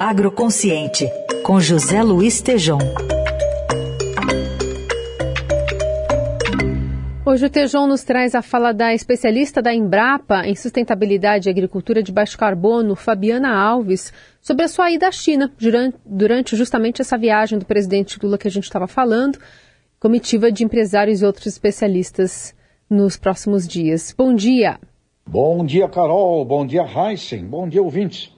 Agroconsciente, com José Luiz Tejom. Hoje o Tejão nos traz a fala da especialista da Embrapa em sustentabilidade e agricultura de baixo carbono, Fabiana Alves, sobre a sua ida à China durante justamente essa viagem do presidente Lula que a gente estava falando, comitiva de empresários e outros especialistas nos próximos dias. Bom dia. Bom dia, Carol. Bom dia, Heisen. Bom dia, ouvintes.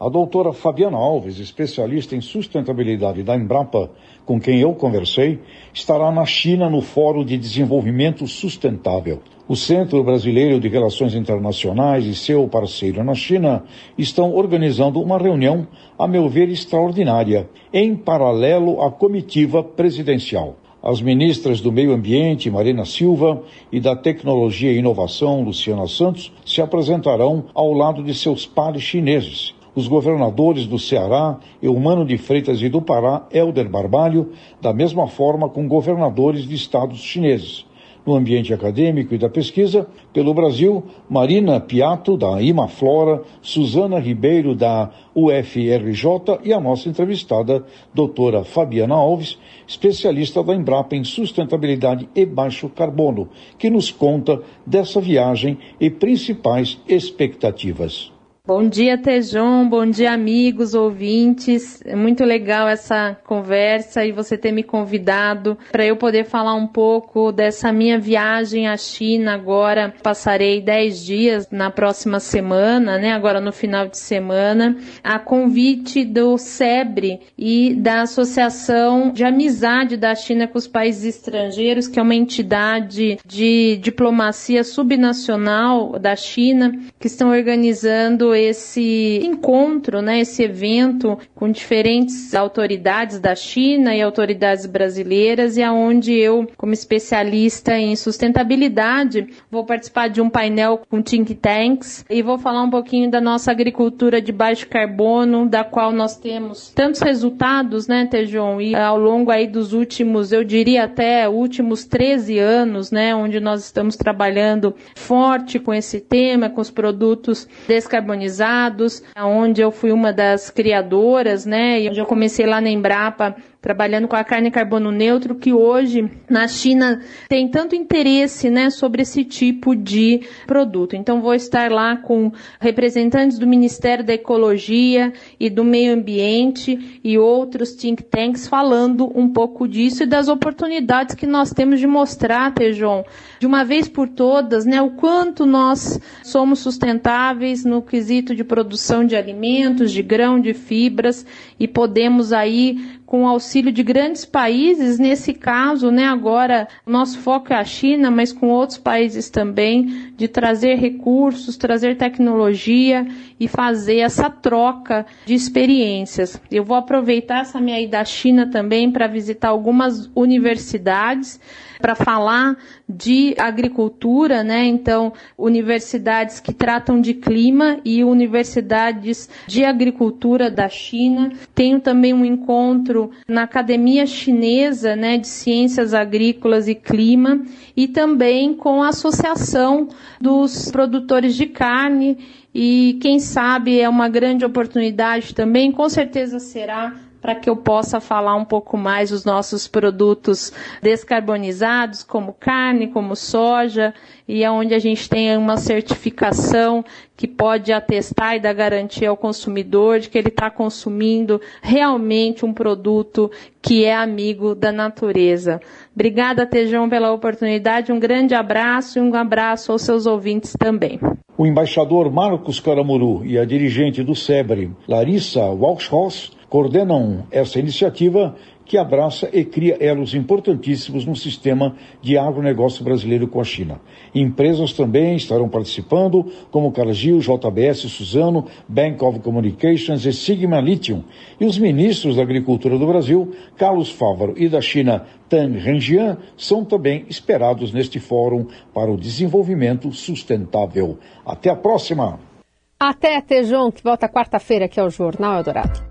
A doutora Fabiana Alves, especialista em sustentabilidade da Embrapa, com quem eu conversei, estará na China no Fórum de Desenvolvimento Sustentável. O Centro Brasileiro de Relações Internacionais e seu parceiro na China estão organizando uma reunião, a meu ver, extraordinária, em paralelo à comitiva presidencial. As ministras do Meio Ambiente, Marina Silva, e da Tecnologia e Inovação, Luciana Santos, se apresentarão ao lado de seus pares chineses os governadores do Ceará, Eumano de Freitas e do Pará, Helder Barbalho, da mesma forma com governadores de estados chineses. No ambiente acadêmico e da pesquisa, pelo Brasil, Marina Piato, da Imaflora, Suzana Ribeiro, da UFRJ e a nossa entrevistada, doutora Fabiana Alves, especialista da Embrapa em sustentabilidade e baixo carbono, que nos conta dessa viagem e principais expectativas. Bom dia, Tejon. Bom dia, amigos, ouvintes. É muito legal essa conversa e você ter me convidado para eu poder falar um pouco dessa minha viagem à China agora. Passarei 10 dias na próxima semana, né? Agora no final de semana, a convite do SEBRE e da Associação de Amizade da China com os Países Estrangeiros, que é uma entidade de diplomacia subnacional da China, que estão organizando esse encontro, né, esse evento com diferentes autoridades da China e autoridades brasileiras e aonde eu, como especialista em sustentabilidade, vou participar de um painel com think tanks e vou falar um pouquinho da nossa agricultura de baixo carbono, da qual nós temos tantos resultados, né, Tejon, e ao longo aí dos últimos, eu diria até últimos 13 anos, né, onde nós estamos trabalhando forte com esse tema, com os produtos descarbonizados organizados, onde eu fui uma das criadoras, né? E onde eu comecei lá na Embrapa trabalhando com a carne carbono neutro, que hoje na China tem tanto interesse né, sobre esse tipo de produto. Então vou estar lá com representantes do Ministério da Ecologia e do Meio Ambiente e outros think tanks falando um pouco disso e das oportunidades que nós temos de mostrar, Tejon, de uma vez por todas, né, o quanto nós somos sustentáveis no quesito de produção de alimentos, de grão, de fibras e podemos aí com auxílio de grandes países, nesse caso, né, agora nosso foco é a China, mas com outros países também, de trazer recursos, trazer tecnologia e fazer essa troca de experiências. Eu vou aproveitar essa minha ida à China também para visitar algumas universidades para falar de agricultura, né? Então, universidades que tratam de clima e universidades de agricultura da China. Tenho também um encontro na Academia Chinesa, né, de Ciências Agrícolas e Clima e também com a Associação dos Produtores de Carne. E quem sabe é uma grande oportunidade também, com certeza será para que eu possa falar um pouco mais dos nossos produtos descarbonizados, como carne, como soja, e aonde a gente tem uma certificação que pode atestar e dar garantia ao consumidor de que ele está consumindo realmente um produto que é amigo da natureza. Obrigada, Tejão, pela oportunidade. Um grande abraço e um abraço aos seus ouvintes também. O embaixador Marcos Caramuru e a dirigente do SEBRE, Larissa Walshhaus, coordenam essa iniciativa que abraça e cria elos importantíssimos no sistema de agronegócio brasileiro com a China. Empresas também estarão participando, como Cargill, JBS, Suzano, Bank of Communications e Sigma Lithium. E os ministros da Agricultura do Brasil, Carlos Fávaro, e da China, Tang Renjian, são também esperados neste fórum para o desenvolvimento sustentável. Até a próxima! Até, Tejon, que volta quarta-feira aqui ao Jornal Eldorado.